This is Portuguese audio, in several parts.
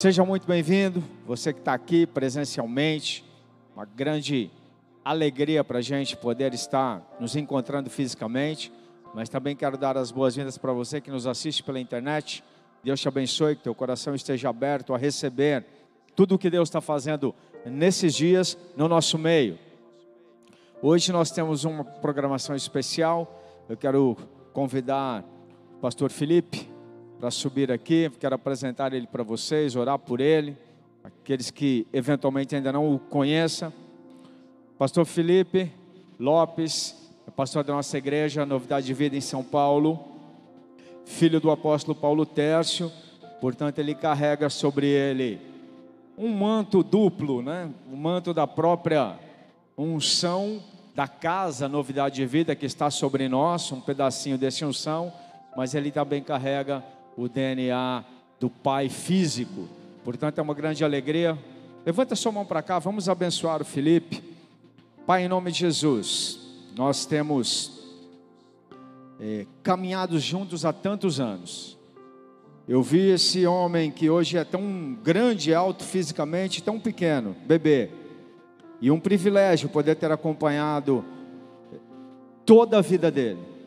Seja muito bem-vindo, você que está aqui presencialmente, uma grande alegria para a gente poder estar nos encontrando fisicamente, mas também quero dar as boas-vindas para você que nos assiste pela internet. Deus te abençoe, que teu coração esteja aberto a receber tudo o que Deus está fazendo nesses dias no nosso meio. Hoje nós temos uma programação especial. Eu quero convidar o pastor Felipe para subir aqui. Quero apresentar ele para vocês, orar por ele, aqueles que eventualmente ainda não o conheçam. Pastor Felipe Lopes, é pastor da nossa igreja, Novidade de Vida em São Paulo, filho do apóstolo Paulo Tércio, portanto, ele carrega sobre ele um manto duplo, né? o manto da própria unção da casa Novidade de Vida que está sobre nós, um pedacinho desse unção, mas ele também carrega o DNA do Pai físico. Portanto, é uma grande alegria. Levanta sua mão para cá, vamos abençoar o Felipe. Pai, em nome de Jesus, nós temos é, caminhado juntos há tantos anos. Eu vi esse homem que hoje é tão grande, alto fisicamente, tão pequeno, bebê. E um privilégio poder ter acompanhado toda a vida dele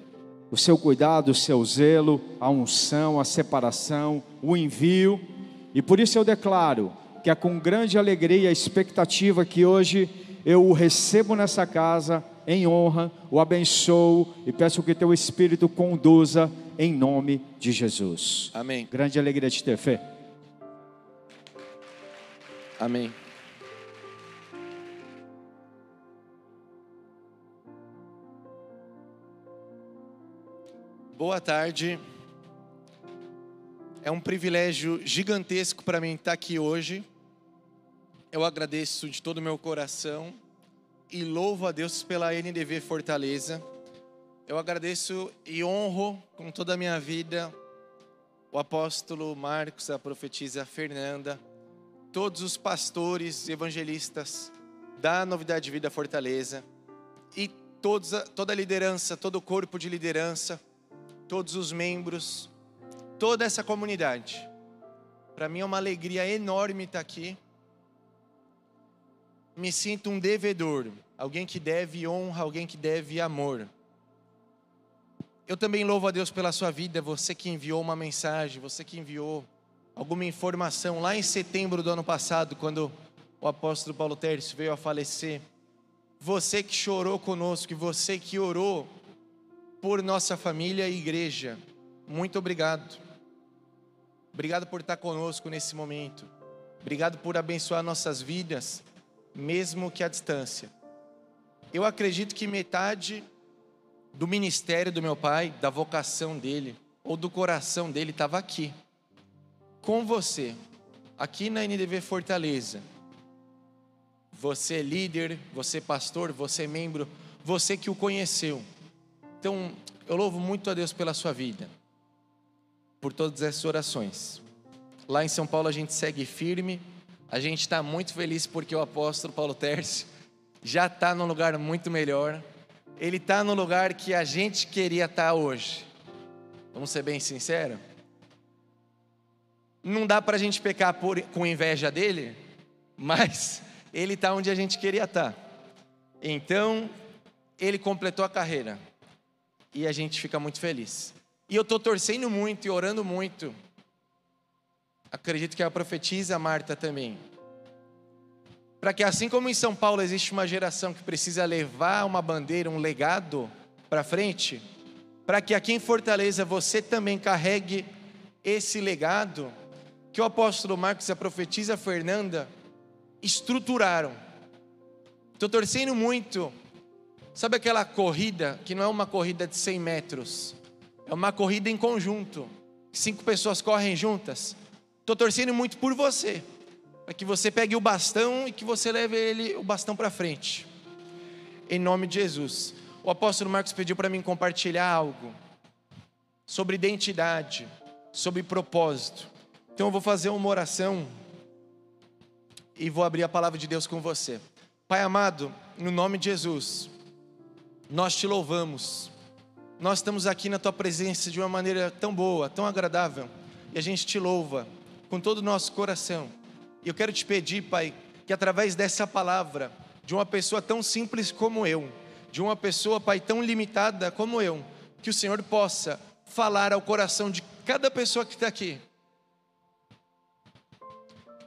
o seu cuidado, o seu zelo, a unção, a separação, o envio. E por isso eu declaro que é com grande alegria e expectativa que hoje eu o recebo nessa casa em honra, o abençoo e peço que teu Espírito conduza em nome de Jesus. Amém. Grande alegria de ter fé. Amém. Boa tarde. É um privilégio gigantesco para mim estar aqui hoje. Eu agradeço de todo o meu coração e louvo a Deus pela NDV Fortaleza. Eu agradeço e honro com toda a minha vida o apóstolo Marcos, a profetisa Fernanda, todos os pastores e evangelistas da Novidade de Vida Fortaleza e todos, toda a liderança, todo o corpo de liderança todos os membros, toda essa comunidade. Para mim é uma alegria enorme estar aqui. Me sinto um devedor, alguém que deve honra, alguém que deve amor. Eu também louvo a Deus pela sua vida, você que enviou uma mensagem, você que enviou alguma informação lá em setembro do ano passado, quando o apóstolo Paulo Tércio veio a falecer. Você que chorou conosco, você que orou por nossa família e igreja. Muito obrigado. Obrigado por estar conosco nesse momento. Obrigado por abençoar nossas vidas, mesmo que à distância. Eu acredito que metade do ministério do meu pai, da vocação dele, ou do coração dele, estava aqui, com você, aqui na NDV Fortaleza. Você é líder, você é pastor, você é membro, você que o conheceu. Então, eu louvo muito a Deus pela sua vida, por todas essas orações. Lá em São Paulo a gente segue firme, a gente está muito feliz porque o apóstolo Paulo Tércio já está num lugar muito melhor. Ele está no lugar que a gente queria estar tá hoje. Vamos ser bem sinceros? Não dá para a gente pecar por, com inveja dele, mas ele está onde a gente queria estar. Tá. Então, ele completou a carreira e a gente fica muito feliz. E eu estou torcendo muito e orando muito. Acredito que a profetisa Marta também. Para que assim como em São Paulo existe uma geração que precisa levar uma bandeira, um legado para frente, para que aqui em Fortaleza você também carregue esse legado que o apóstolo Marcos e a profetisa Fernanda estruturaram. Estou torcendo muito Sabe aquela corrida que não é uma corrida de 100 metros, é uma corrida em conjunto. Cinco pessoas correm juntas. Estou torcendo muito por você, para que você pegue o bastão e que você leve ele o bastão para frente. Em nome de Jesus. O apóstolo Marcos pediu para mim compartilhar algo sobre identidade, sobre propósito. Então eu vou fazer uma oração e vou abrir a palavra de Deus com você. Pai amado, no nome de Jesus, nós te louvamos. Nós estamos aqui na tua presença de uma maneira tão boa, tão agradável, e a gente te louva. com todo o nosso coração. E eu quero te pedir, Pai, que através dessa palavra, de uma pessoa tão simples como eu, de uma pessoa, Pai, tão limitada como eu, que o Senhor possa falar ao coração de cada pessoa que está aqui.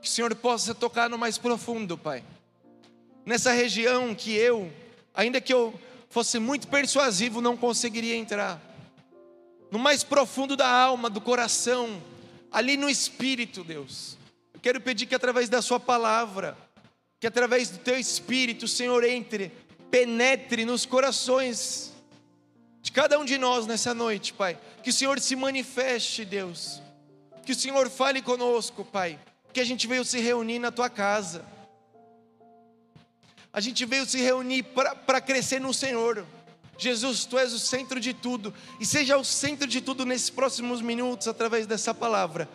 Que o Senhor possa tocar no mais profundo, Pai. Nessa região que eu, ainda que eu fosse muito persuasivo, não conseguiria entrar. No mais profundo da alma, do coração, ali no espírito, Deus. Eu quero pedir que através da Sua palavra, que através do Teu espírito, Senhor entre, penetre nos corações de cada um de nós nessa noite, Pai. Que o Senhor se manifeste, Deus. Que o Senhor fale conosco, Pai. Que a gente veio se reunir na tua casa. A gente veio se reunir para crescer no Senhor. Jesus, tu és o centro de tudo. E seja o centro de tudo nesses próximos minutos, através dessa palavra.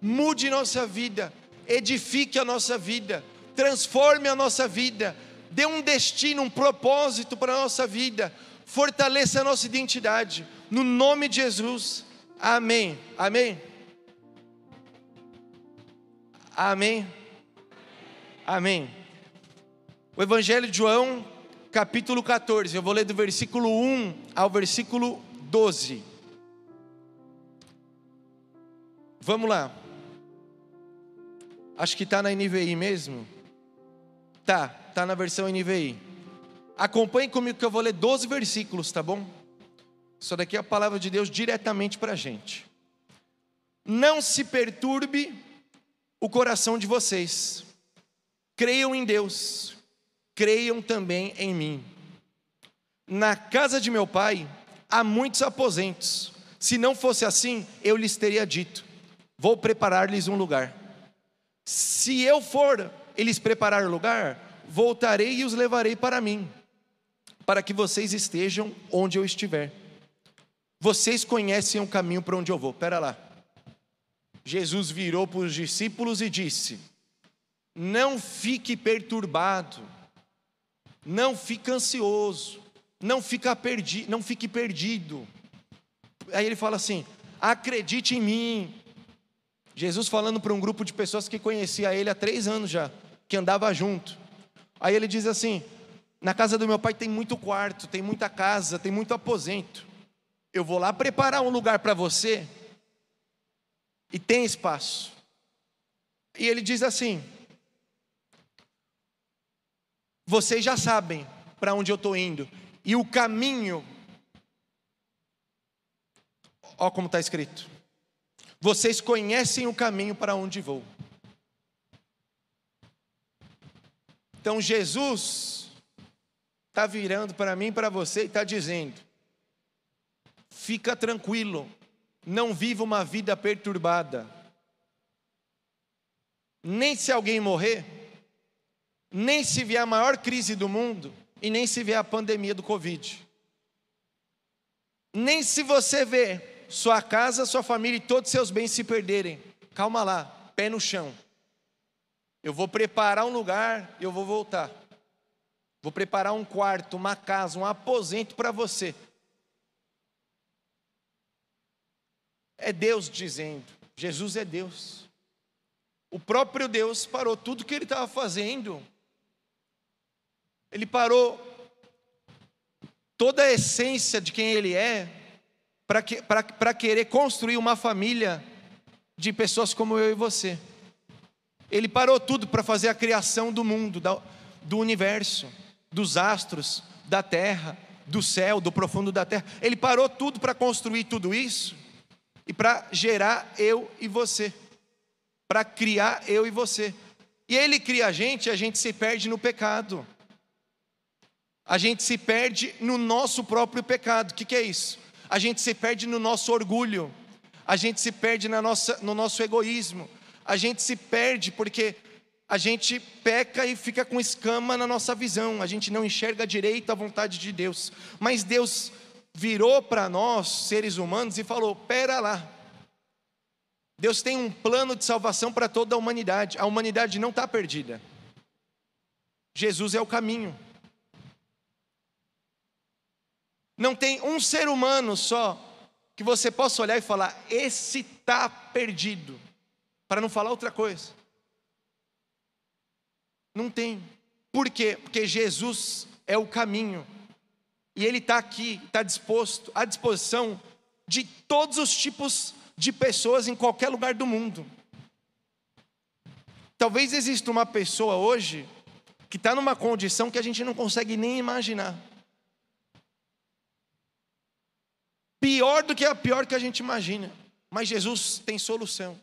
Mude nossa vida, edifique a nossa vida, transforme a nossa vida, dê um destino, um propósito para a nossa vida fortaleça a nossa identidade, no nome de Jesus, amém, amém, amém, amém. O Evangelho de João, capítulo 14, eu vou ler do versículo 1 ao versículo 12. Vamos lá. Acho que está na NVI mesmo. Tá, tá na versão NVI. Acompanhe comigo que eu vou ler 12 versículos, tá bom? Isso daqui é a palavra de Deus diretamente para a gente. Não se perturbe o coração de vocês. Creiam em Deus, creiam também em mim. Na casa de meu pai há muitos aposentos. Se não fosse assim, eu lhes teria dito: Vou preparar-lhes um lugar. Se eu for e lhes preparar lugar, voltarei e os levarei para mim para que vocês estejam onde eu estiver. Vocês conhecem o caminho para onde eu vou. Pera lá. Jesus virou para os discípulos e disse: Não fique perturbado, não fique ansioso, não, fica perdi, não fique perdido. Aí ele fala assim: Acredite em mim. Jesus falando para um grupo de pessoas que conhecia ele há três anos já, que andava junto. Aí ele diz assim: na casa do meu pai tem muito quarto, tem muita casa, tem muito aposento. Eu vou lá preparar um lugar para você e tem espaço. E ele diz assim: Vocês já sabem para onde eu estou indo, e o caminho, ó como está escrito: Vocês conhecem o caminho para onde vou. Então Jesus está virando para mim e para você e está dizendo: fica tranquilo, não viva uma vida perturbada. Nem se alguém morrer, nem se vier a maior crise do mundo, e nem se vier a pandemia do Covid. Nem se você ver sua casa, sua família e todos seus bens se perderem. Calma lá, pé no chão. Eu vou preparar um lugar, eu vou voltar. Vou preparar um quarto, uma casa, um aposento para você. É Deus dizendo, Jesus é Deus. O próprio Deus parou tudo que ele estava fazendo. Ele parou toda a essência de quem ele é para que, querer construir uma família de pessoas como eu e você. Ele parou tudo para fazer a criação do mundo, do universo dos astros, da terra, do céu, do profundo da terra. Ele parou tudo para construir tudo isso e para gerar eu e você, para criar eu e você. E ele cria a gente, a gente se perde no pecado. A gente se perde no nosso próprio pecado. O que, que é isso? A gente se perde no nosso orgulho. A gente se perde na nossa, no nosso egoísmo. A gente se perde porque a gente peca e fica com escama na nossa visão, a gente não enxerga direito a vontade de Deus. Mas Deus virou para nós, seres humanos, e falou: pera lá. Deus tem um plano de salvação para toda a humanidade. A humanidade não está perdida. Jesus é o caminho. Não tem um ser humano só que você possa olhar e falar: esse está perdido. para não falar outra coisa. Não tem. Por quê? Porque Jesus é o caminho. E Ele está aqui, está disposto, à disposição de todos os tipos de pessoas em qualquer lugar do mundo. Talvez exista uma pessoa hoje que está numa condição que a gente não consegue nem imaginar. Pior do que a pior que a gente imagina. Mas Jesus tem solução.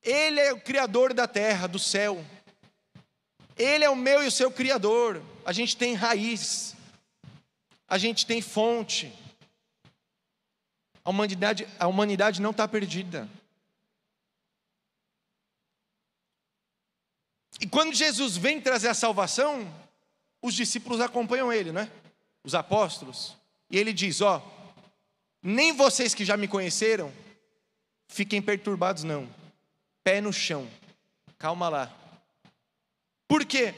Ele é o Criador da terra, do céu. Ele é o meu e o seu Criador. A gente tem raiz. A gente tem fonte. A humanidade, a humanidade não está perdida. E quando Jesus vem trazer a salvação, os discípulos acompanham ele, né? Os apóstolos. E ele diz: Ó, nem vocês que já me conheceram, fiquem perturbados, não. Pé no chão, calma lá. Por quê?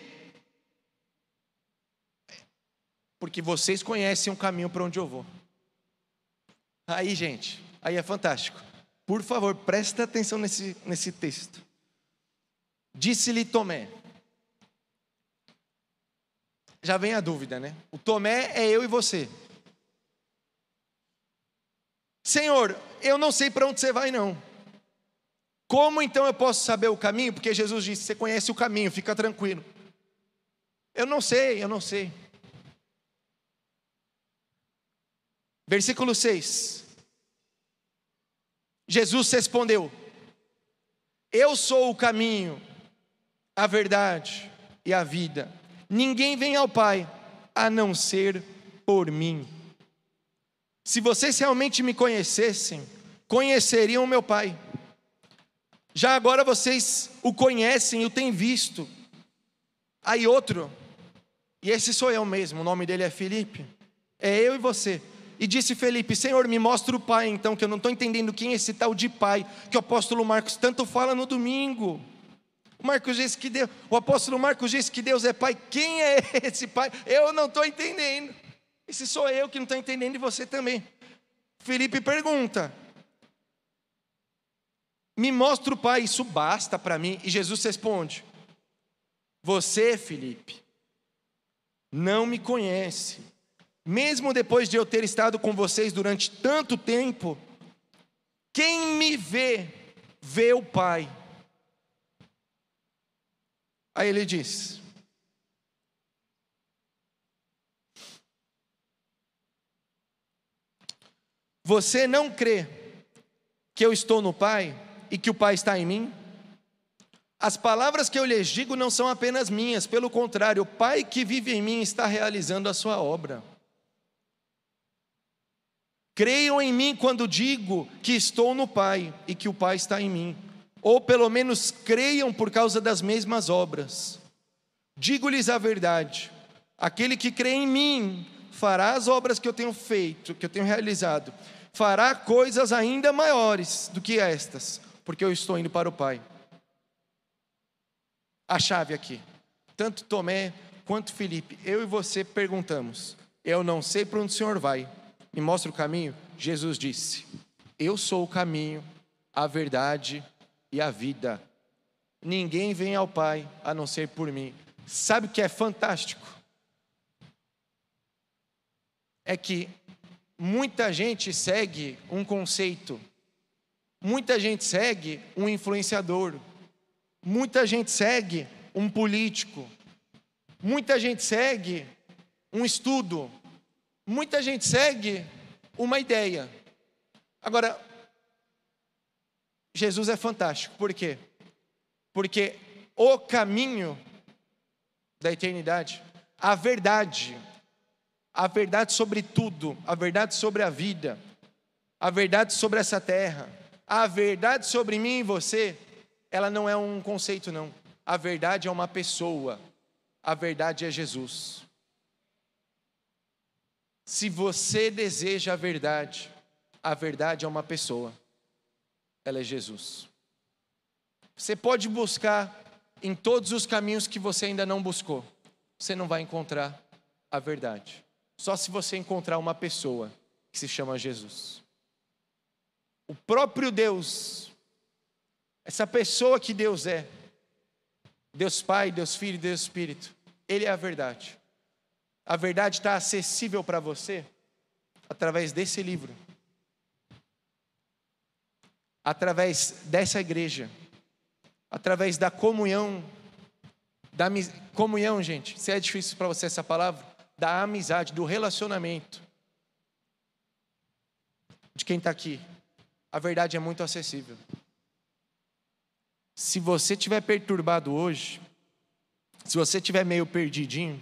Porque vocês conhecem o caminho para onde eu vou. Aí, gente, aí é fantástico. Por favor, presta atenção nesse, nesse texto. Disse-lhe Tomé. Já vem a dúvida, né? O Tomé é eu e você. Senhor, eu não sei para onde você vai, não. Como então eu posso saber o caminho? Porque Jesus disse: Você conhece o caminho, fica tranquilo. Eu não sei, eu não sei. Versículo 6. Jesus respondeu: Eu sou o caminho, a verdade e a vida. Ninguém vem ao Pai a não ser por mim. Se vocês realmente me conhecessem, conheceriam meu Pai. Já agora vocês o conhecem o têm visto. Aí outro, e esse sou eu mesmo, o nome dele é Felipe. É eu e você. E disse Felipe: Senhor, me mostra o Pai, então, que eu não estou entendendo quem é esse tal de Pai, que o apóstolo Marcos tanto fala no domingo. O Marcos disse que Deus, o apóstolo Marcos disse que Deus é Pai. Quem é esse Pai? Eu não estou entendendo. Esse sou eu que não estou entendendo e você também. Felipe pergunta: Me mostra o Pai, isso basta para mim? E Jesus responde: Você, Felipe, não me conhece. Mesmo depois de eu ter estado com vocês durante tanto tempo, quem me vê, vê o Pai. Aí ele diz: Você não crê que eu estou no Pai e que o Pai está em mim? As palavras que eu lhes digo não são apenas minhas, pelo contrário, o Pai que vive em mim está realizando a sua obra. Creiam em mim quando digo que estou no Pai e que o Pai está em mim ou pelo menos creiam por causa das mesmas obras. Digo-lhes a verdade: aquele que crê em mim fará as obras que eu tenho feito, que eu tenho realizado, fará coisas ainda maiores do que estas, porque eu estou indo para o Pai. A chave aqui, tanto Tomé quanto Felipe, eu e você perguntamos: Eu não sei para onde o Senhor vai, me mostra o caminho? Jesus disse: Eu sou o caminho, a verdade e a vida. Ninguém vem ao Pai a não ser por mim. Sabe o que é fantástico? É que muita gente segue um conceito, muita gente segue um influenciador, muita gente segue um político, muita gente segue um estudo, muita gente segue uma ideia. Agora, Jesus é fantástico. Por quê? Porque o caminho da eternidade, a verdade, a verdade sobre tudo, a verdade sobre a vida, a verdade sobre essa terra, a verdade sobre mim e você, ela não é um conceito, não. A verdade é uma pessoa, a verdade é Jesus. Se você deseja a verdade, a verdade é uma pessoa ela é Jesus. Você pode buscar em todos os caminhos que você ainda não buscou, você não vai encontrar a verdade. Só se você encontrar uma pessoa que se chama Jesus. O próprio Deus essa pessoa que Deus é, Deus Pai, Deus Filho Deus Espírito, Ele é a verdade. A verdade está acessível para você através desse livro, através dessa igreja, através da comunhão, da comunhão, gente. Se é difícil para você essa palavra, da amizade, do relacionamento de quem está aqui. A verdade é muito acessível. Se você estiver perturbado hoje, se você estiver meio perdidinho,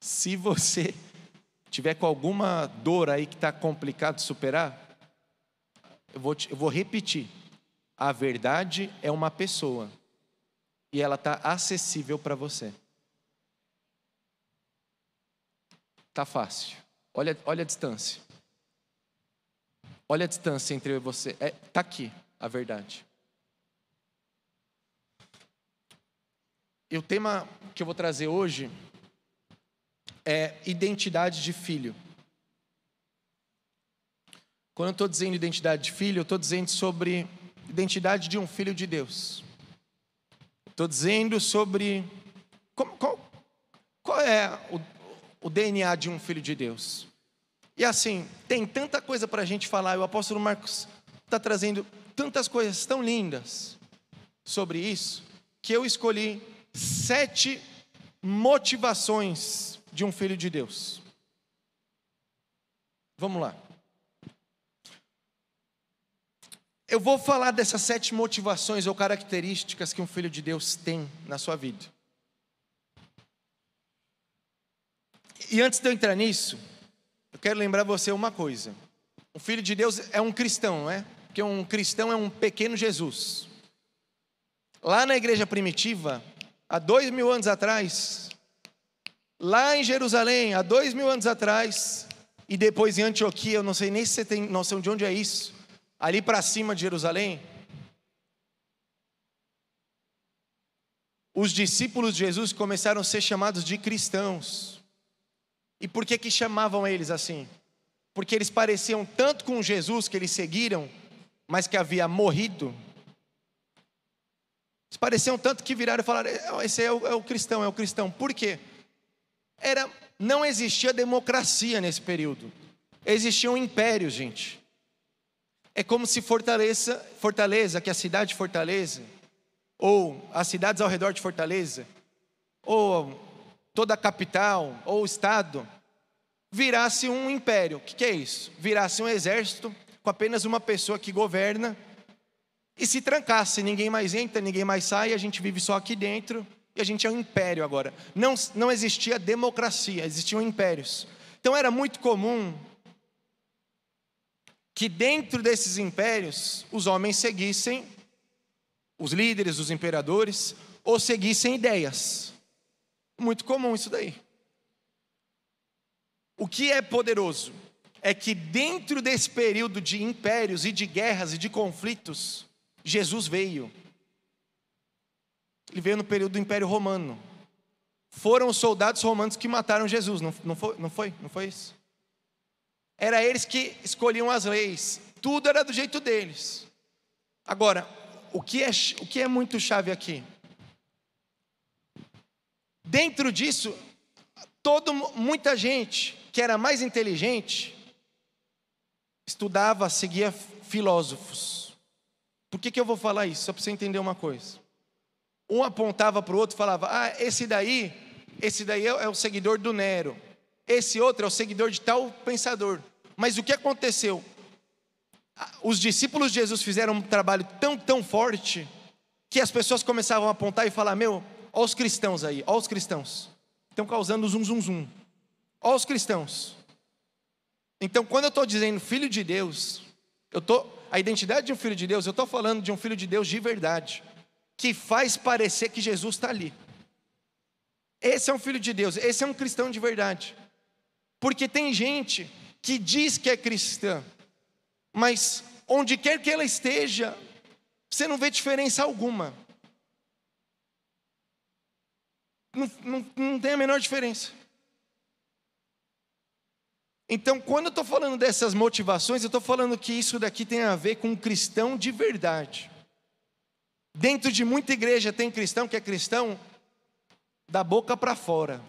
se você tiver com alguma dor aí que está complicado de superar, eu vou, eu vou repetir. A verdade é uma pessoa e ela está acessível para você. Tá fácil. Olha, olha a distância. Olha a distância entre eu e você. É, tá aqui a verdade. E o tema que eu vou trazer hoje é identidade de filho. Quando eu estou dizendo identidade de filho, eu estou dizendo sobre identidade de um filho de Deus. Estou dizendo sobre como, qual, qual, é o, o DNA de um filho de Deus. E assim, tem tanta coisa para a gente falar, o apóstolo Marcos está trazendo tantas coisas tão lindas sobre isso, que eu escolhi sete motivações de um filho de Deus. Vamos lá. Eu vou falar dessas sete motivações ou características que um filho de Deus tem na sua vida. E antes de eu entrar nisso, eu quero lembrar você uma coisa. Um filho de Deus é um cristão, não é? Porque um cristão é um pequeno Jesus. Lá na igreja primitiva, há dois mil anos atrás, lá em Jerusalém, há dois mil anos atrás, e depois em Antioquia, eu não sei nem se você tem noção de onde é isso, ali para cima de Jerusalém, os discípulos de Jesus começaram a ser chamados de cristãos. E por que que chamavam eles assim? Porque eles pareciam tanto com Jesus que eles seguiram, mas que havia morrido eles pareciam tanto que viraram e falaram: é, esse é o, é o cristão, é o cristão. Por quê? Era, não existia democracia nesse período. Existiam impérios, gente. É como se Fortaleza, Fortaleza, que é a cidade de Fortaleza, ou as cidades ao redor de Fortaleza, ou toda a capital, ou o estado, virasse um império. O que, que é isso? Virasse um exército com apenas uma pessoa que governa e se trancasse, ninguém mais entra, ninguém mais sai, a gente vive só aqui dentro e a gente é um império agora. Não, não existia democracia, existiam impérios. Então era muito comum que dentro desses impérios os homens seguissem os líderes, os imperadores, ou seguissem ideias. Muito comum isso daí. O que é poderoso é que dentro desse período de impérios e de guerras e de conflitos, Jesus veio. Ele veio no período do Império Romano. Foram os soldados romanos que mataram Jesus, não, não, foi, não foi? Não foi isso? Era eles que escolhiam as leis, tudo era do jeito deles. Agora, o que é, o que é muito chave aqui? Dentro disso, todo, muita gente que era mais inteligente estudava, seguia filósofos. Por que, que eu vou falar isso? Só para você entender uma coisa. Um apontava para o outro e falava: Ah, esse daí, esse daí é, é o seguidor do Nero. Esse outro é o seguidor de tal pensador. Mas o que aconteceu? Os discípulos de Jesus fizeram um trabalho tão, tão forte que as pessoas começavam a apontar e falar: Meu, olha os cristãos aí, olha os cristãos. Estão causando zum, zum, zum. Olha os cristãos. Então, quando eu estou dizendo filho de Deus, eu estou a identidade de um filho de Deus, eu estou falando de um filho de Deus de verdade, que faz parecer que Jesus está ali. Esse é um filho de Deus, esse é um cristão de verdade. Porque tem gente que diz que é cristã, mas onde quer que ela esteja, você não vê diferença alguma. Não, não, não tem a menor diferença. Então, quando eu estou falando dessas motivações, eu estou falando que isso daqui tem a ver com um cristão de verdade. Dentro de muita igreja tem cristão que é cristão da boca para fora.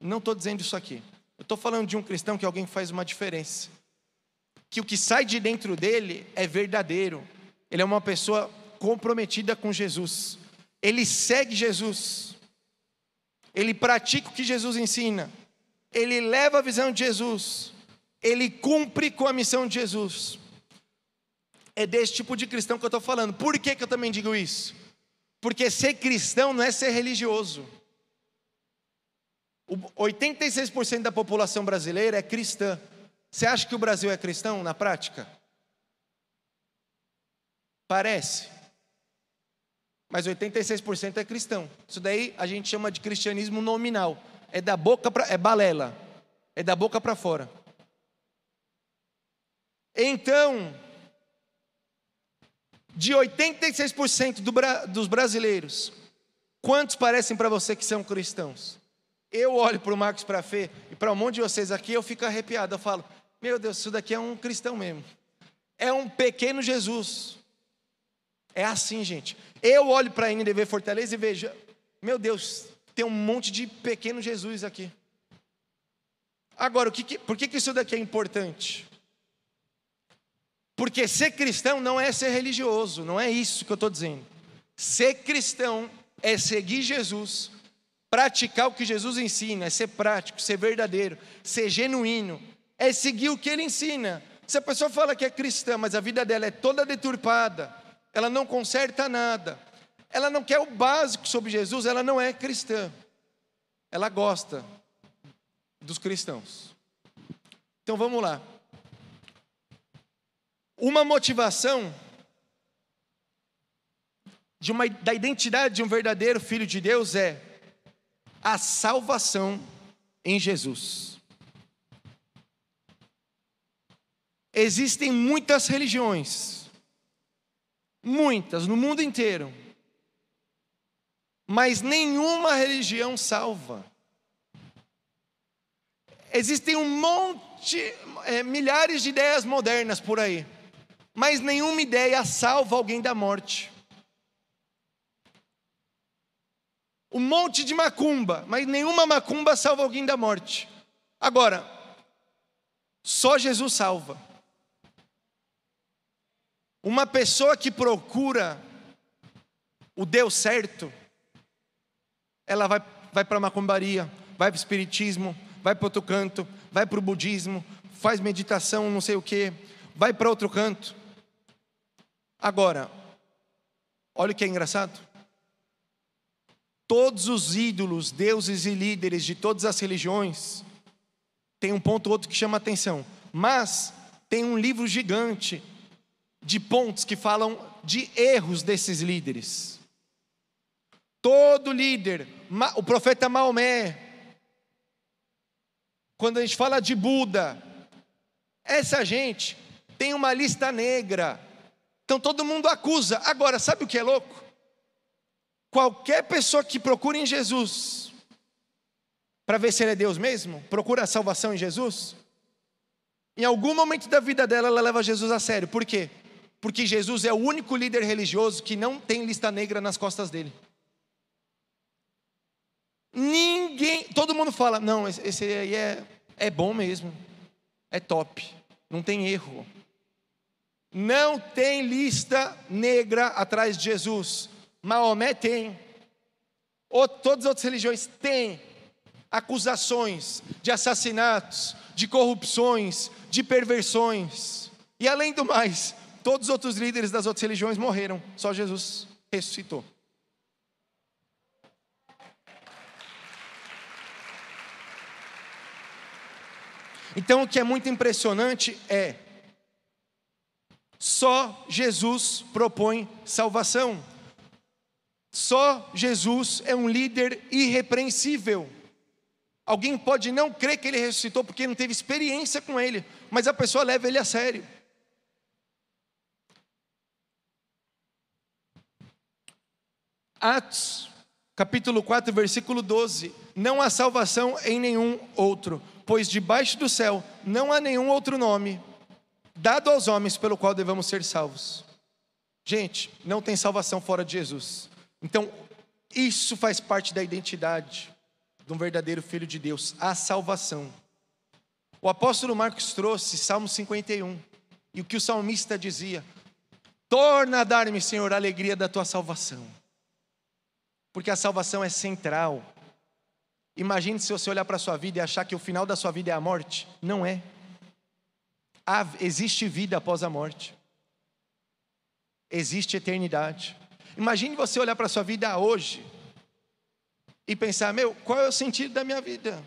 Não estou dizendo isso aqui. Eu estou falando de um cristão que alguém faz uma diferença. Que o que sai de dentro dele é verdadeiro. Ele é uma pessoa comprometida com Jesus. Ele segue Jesus. Ele pratica o que Jesus ensina. Ele leva a visão de Jesus. Ele cumpre com a missão de Jesus. É desse tipo de cristão que eu estou falando. Por que, que eu também digo isso? Porque ser cristão não é ser religioso. 86% da população brasileira é cristã. Você acha que o Brasil é cristão na prática? Parece. Mas 86% é cristão. Isso daí a gente chama de cristianismo nominal. É da boca para é balela. É da boca para fora. Então, de 86% do, dos brasileiros, quantos parecem para você que são cristãos? Eu olho para o Marcos para Fê e para um monte de vocês aqui, eu fico arrepiado. Eu falo, meu Deus, isso daqui é um cristão mesmo. É um pequeno Jesus. É assim, gente. Eu olho para a NDV Fortaleza e vejo, meu Deus, tem um monte de pequeno Jesus aqui. Agora, o que, que, por que, que isso daqui é importante? Porque ser cristão não é ser religioso, não é isso que eu estou dizendo. Ser cristão é seguir Jesus Praticar o que Jesus ensina é ser prático, ser verdadeiro, ser genuíno, é seguir o que ele ensina. Se a pessoa fala que é cristã, mas a vida dela é toda deturpada, ela não conserta nada, ela não quer o básico sobre Jesus, ela não é cristã. Ela gosta dos cristãos. Então vamos lá. Uma motivação de uma, da identidade de um verdadeiro filho de Deus é a salvação em Jesus. Existem muitas religiões, muitas no mundo inteiro, mas nenhuma religião salva. Existem um monte, é, milhares de ideias modernas por aí, mas nenhuma ideia salva alguém da morte. um monte de macumba, mas nenhuma macumba salva alguém da morte. Agora, só Jesus salva. Uma pessoa que procura o Deus certo, ela vai, vai para a macumbaria, vai para o espiritismo, vai para outro canto, vai para o budismo, faz meditação, não sei o que, vai para outro canto. Agora, olha o que é engraçado todos os ídolos, deuses e líderes de todas as religiões, tem um ponto outro que chama atenção, mas tem um livro gigante de pontos que falam de erros desses líderes. Todo líder, o profeta Maomé, quando a gente fala de Buda, essa gente tem uma lista negra. Então todo mundo acusa. Agora, sabe o que é louco? Qualquer pessoa que procura em Jesus, para ver se ele é Deus mesmo, procura a salvação em Jesus, em algum momento da vida dela, ela leva Jesus a sério. Por quê? Porque Jesus é o único líder religioso que não tem lista negra nas costas dele. Ninguém, todo mundo fala, não, esse aí é, é bom mesmo, é top, não tem erro. Não tem lista negra atrás de Jesus. Maomé tem, ou todas as outras religiões têm acusações de assassinatos, de corrupções, de perversões. E além do mais, todos os outros líderes das outras religiões morreram, só Jesus ressuscitou. Então o que é muito impressionante é só Jesus propõe salvação. Só Jesus é um líder irrepreensível. Alguém pode não crer que ele ressuscitou porque não teve experiência com ele, mas a pessoa leva ele a sério. Atos, capítulo 4, versículo 12: Não há salvação em nenhum outro, pois debaixo do céu não há nenhum outro nome dado aos homens pelo qual devamos ser salvos. Gente, não tem salvação fora de Jesus. Então, isso faz parte da identidade de um verdadeiro filho de Deus, a salvação. O apóstolo Marcos trouxe Salmo 51, e o que o salmista dizia: Torna a dar-me, Senhor, a alegria da tua salvação. Porque a salvação é central. Imagine se você olhar para a sua vida e achar que o final da sua vida é a morte. Não é. Há, existe vida após a morte. Existe eternidade. Imagine você olhar para a sua vida hoje e pensar: meu, qual é o sentido da minha vida?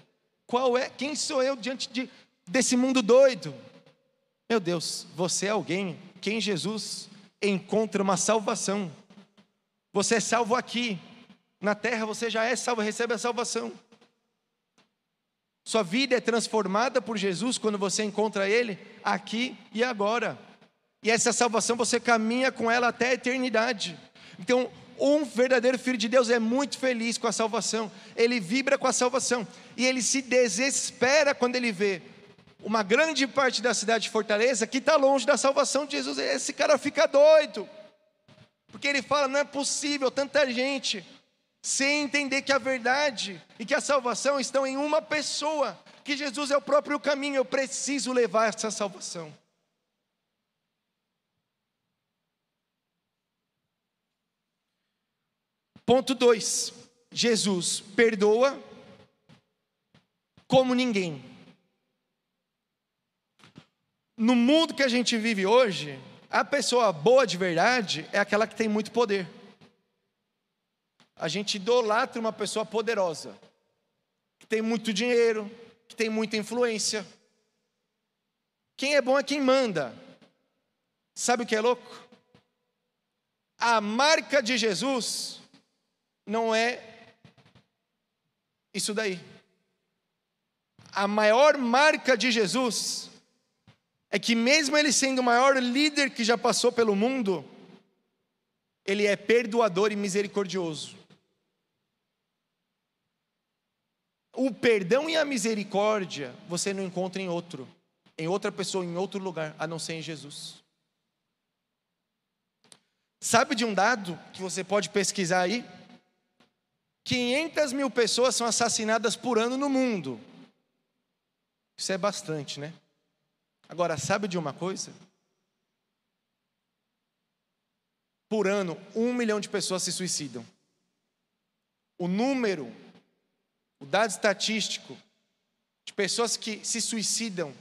Qual é? Quem sou eu diante de, desse mundo doido? Meu Deus, você é alguém que em Jesus encontra uma salvação. Você é salvo aqui. Na terra você já é salvo, recebe a salvação. Sua vida é transformada por Jesus quando você encontra Ele aqui e agora. E essa salvação você caminha com ela até a eternidade. Então, um verdadeiro filho de Deus é muito feliz com a salvação, ele vibra com a salvação, e ele se desespera quando ele vê uma grande parte da cidade de Fortaleza que está longe da salvação de Jesus. Esse cara fica doido, porque ele fala: não é possível tanta gente sem entender que a verdade e que a salvação estão em uma pessoa, que Jesus é o próprio caminho. Eu preciso levar essa salvação. Ponto 2: Jesus perdoa como ninguém. No mundo que a gente vive hoje, a pessoa boa de verdade é aquela que tem muito poder. A gente idolatra uma pessoa poderosa, que tem muito dinheiro, que tem muita influência. Quem é bom é quem manda. Sabe o que é louco? A marca de Jesus não é isso daí. A maior marca de Jesus é que, mesmo ele sendo o maior líder que já passou pelo mundo, ele é perdoador e misericordioso. O perdão e a misericórdia você não encontra em outro, em outra pessoa, em outro lugar, a não ser em Jesus. Sabe de um dado que você pode pesquisar aí? 500 mil pessoas são assassinadas por ano no mundo. Isso é bastante, né? Agora, sabe de uma coisa? Por ano, um milhão de pessoas se suicidam. O número, o dado estatístico de pessoas que se suicidam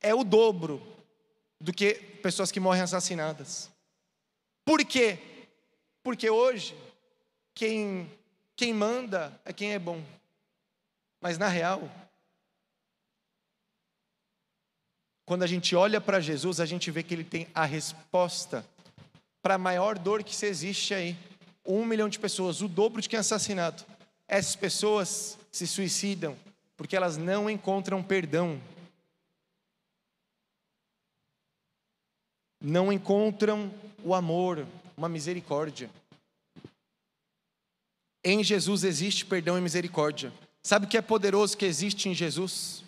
é o dobro do que pessoas que morrem assassinadas. Por quê? Porque hoje, quem quem manda é quem é bom. Mas na real, quando a gente olha para Jesus, a gente vê que ele tem a resposta para a maior dor que se existe aí. Um milhão de pessoas, o dobro de quem é assassinado. Essas pessoas se suicidam porque elas não encontram perdão. Não encontram o amor, uma misericórdia. Em Jesus existe perdão e misericórdia. Sabe o que é poderoso que existe em Jesus?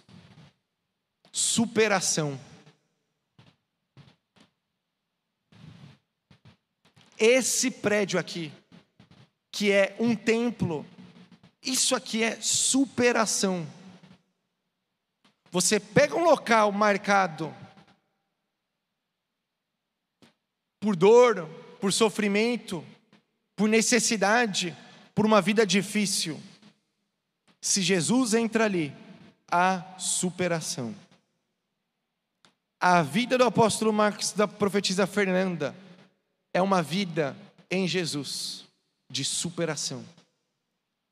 Superação. Esse prédio aqui, que é um templo, isso aqui é superação. Você pega um local marcado por dor, por sofrimento, por necessidade, por uma vida difícil, se Jesus entra ali, há superação. A vida do apóstolo Marcos, da profetisa Fernanda, é uma vida em Jesus, de superação.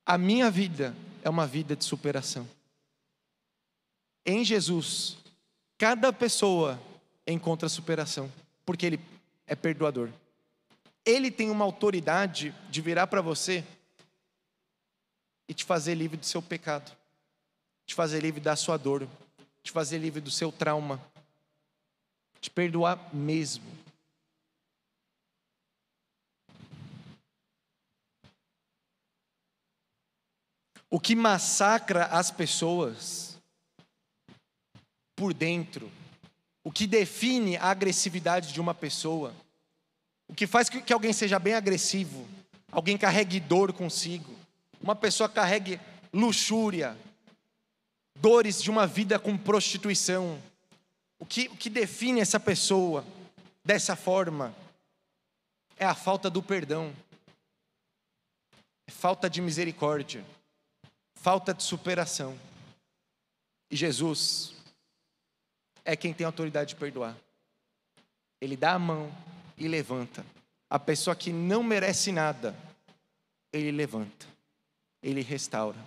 A minha vida é uma vida de superação. Em Jesus, cada pessoa encontra superação, porque Ele é perdoador. Ele tem uma autoridade de virar para você e te fazer livre do seu pecado, te fazer livre da sua dor, te fazer livre do seu trauma, te perdoar mesmo. O que massacra as pessoas por dentro, o que define a agressividade de uma pessoa, O que faz que alguém seja bem agressivo, alguém carregue dor consigo, uma pessoa carregue luxúria, dores de uma vida com prostituição. O que, o que define essa pessoa dessa forma é a falta do perdão, é falta de misericórdia, falta de superação. E Jesus é quem tem autoridade de perdoar. Ele dá a mão e levanta. A pessoa que não merece nada, ele levanta, ele restaura.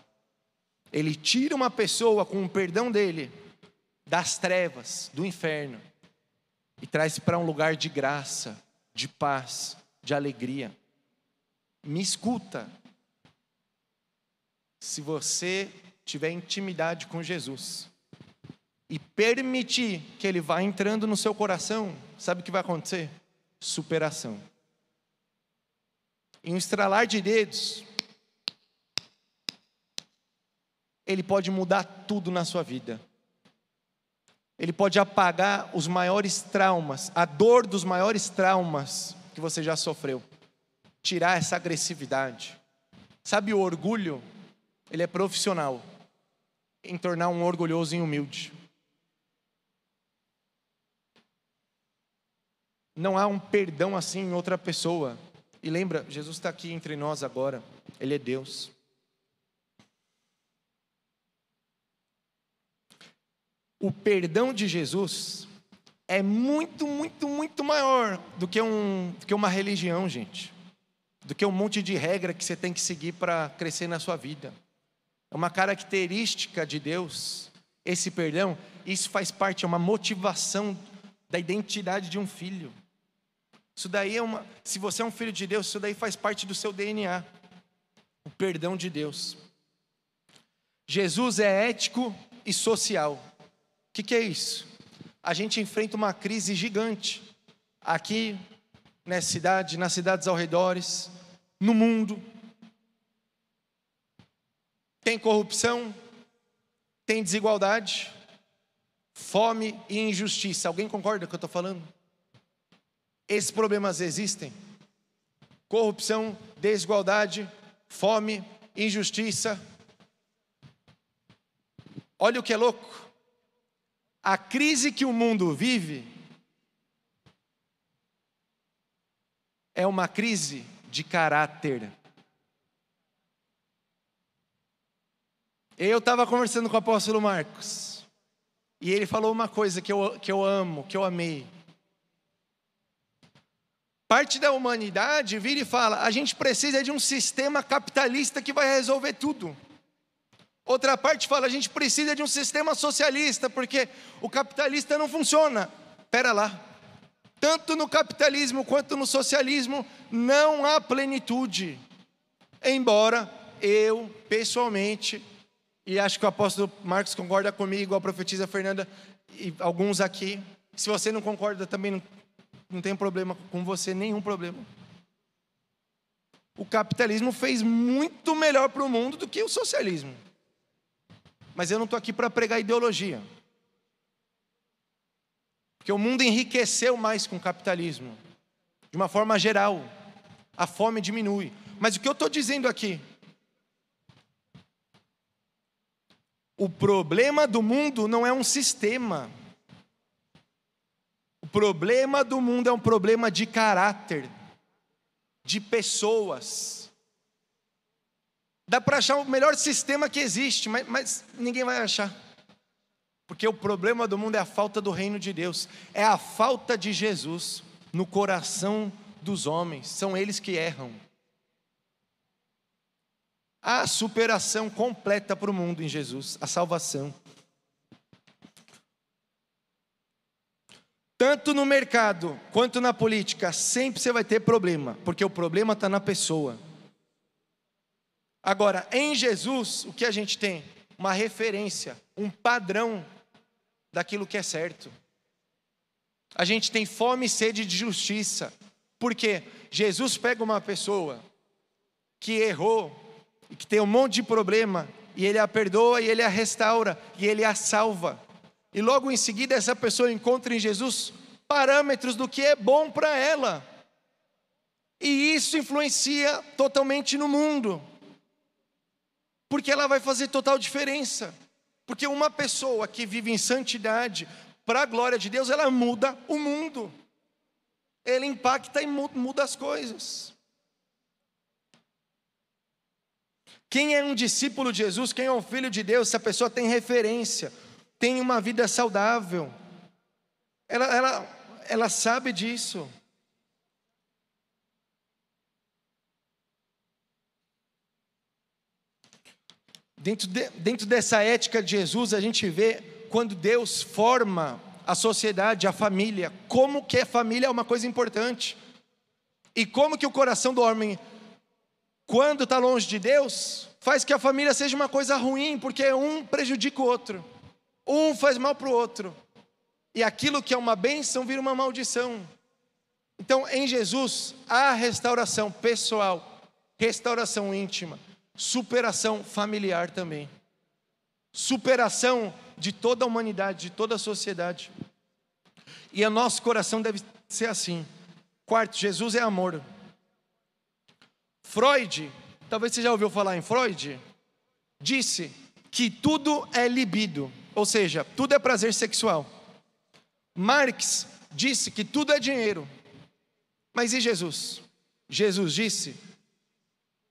Ele tira uma pessoa com o perdão dele das trevas, do inferno, e traz para um lugar de graça, de paz, de alegria. Me escuta. Se você tiver intimidade com Jesus e permitir que ele vá entrando no seu coração, sabe o que vai acontecer? Superação. Em um estralar de dedos, ele pode mudar tudo na sua vida. Ele pode apagar os maiores traumas, a dor dos maiores traumas que você já sofreu. Tirar essa agressividade. Sabe o orgulho? Ele é profissional em tornar um orgulhoso e humilde. Não há um perdão assim em outra pessoa. E lembra, Jesus está aqui entre nós agora. Ele é Deus. o perdão de Jesus é muito, muito, muito maior do que, um, do que uma religião, gente. Do que um monte de regra que você tem que seguir para crescer na sua vida. É uma característica de Deus, esse perdão, isso faz parte, é uma motivação da identidade de um filho. Isso daí é uma, se você é um filho de Deus, isso daí faz parte do seu DNA. O perdão de Deus. Jesus é ético e social que, que é isso? A gente enfrenta uma crise gigante aqui nessa cidade, nas cidades ao redores, no mundo. Tem corrupção, tem desigualdade, fome e injustiça. Alguém concorda com o que eu estou falando? Esses problemas existem. Corrupção, desigualdade, fome, injustiça. Olha o que é louco. A crise que o mundo vive é uma crise de caráter. Eu estava conversando com o apóstolo Marcos, e ele falou uma coisa que eu, que eu amo, que eu amei. Parte da humanidade vira e fala: a gente precisa de um sistema capitalista que vai resolver tudo. Outra parte fala, a gente precisa de um sistema socialista, porque o capitalista não funciona. Pera lá. Tanto no capitalismo quanto no socialismo não há plenitude. Embora eu, pessoalmente, e acho que o apóstolo Marcos concorda comigo, a profetisa Fernanda e alguns aqui. Se você não concorda, também não, não tem problema com você, nenhum problema. O capitalismo fez muito melhor para o mundo do que o socialismo. Mas eu não estou aqui para pregar ideologia. Porque o mundo enriqueceu mais com o capitalismo. De uma forma geral. A fome diminui. Mas o que eu estou dizendo aqui? O problema do mundo não é um sistema. O problema do mundo é um problema de caráter, de pessoas. Dá para achar o melhor sistema que existe, mas, mas ninguém vai achar. Porque o problema do mundo é a falta do reino de Deus, é a falta de Jesus no coração dos homens, são eles que erram. A superação completa para o mundo em Jesus, a salvação. Tanto no mercado quanto na política, sempre você vai ter problema, porque o problema está na pessoa. Agora, em Jesus, o que a gente tem? Uma referência, um padrão daquilo que é certo. A gente tem fome e sede de justiça, porque Jesus pega uma pessoa que errou que tem um monte de problema, e ele a perdoa, e ele a restaura, e ele a salva. E logo em seguida, essa pessoa encontra em Jesus parâmetros do que é bom para ela. E isso influencia totalmente no mundo. Porque ela vai fazer total diferença. Porque uma pessoa que vive em santidade, para a glória de Deus, ela muda o mundo. Ela impacta e muda as coisas. Quem é um discípulo de Jesus, quem é um filho de Deus, essa pessoa tem referência, tem uma vida saudável. Ela, ela, ela sabe disso. Dentro, de, dentro dessa ética de Jesus, a gente vê quando Deus forma a sociedade, a família, como que a família é uma coisa importante. E como que o coração do homem, quando está longe de Deus, faz que a família seja uma coisa ruim, porque um prejudica o outro, um faz mal para o outro, e aquilo que é uma bênção vira uma maldição. Então, em Jesus, há restauração pessoal, restauração íntima, superação familiar também. Superação de toda a humanidade, de toda a sociedade. E o nosso coração deve ser assim. Quarto, Jesus é amor. Freud, talvez você já ouviu falar em Freud, disse que tudo é libido, ou seja, tudo é prazer sexual. Marx disse que tudo é dinheiro. Mas e Jesus? Jesus disse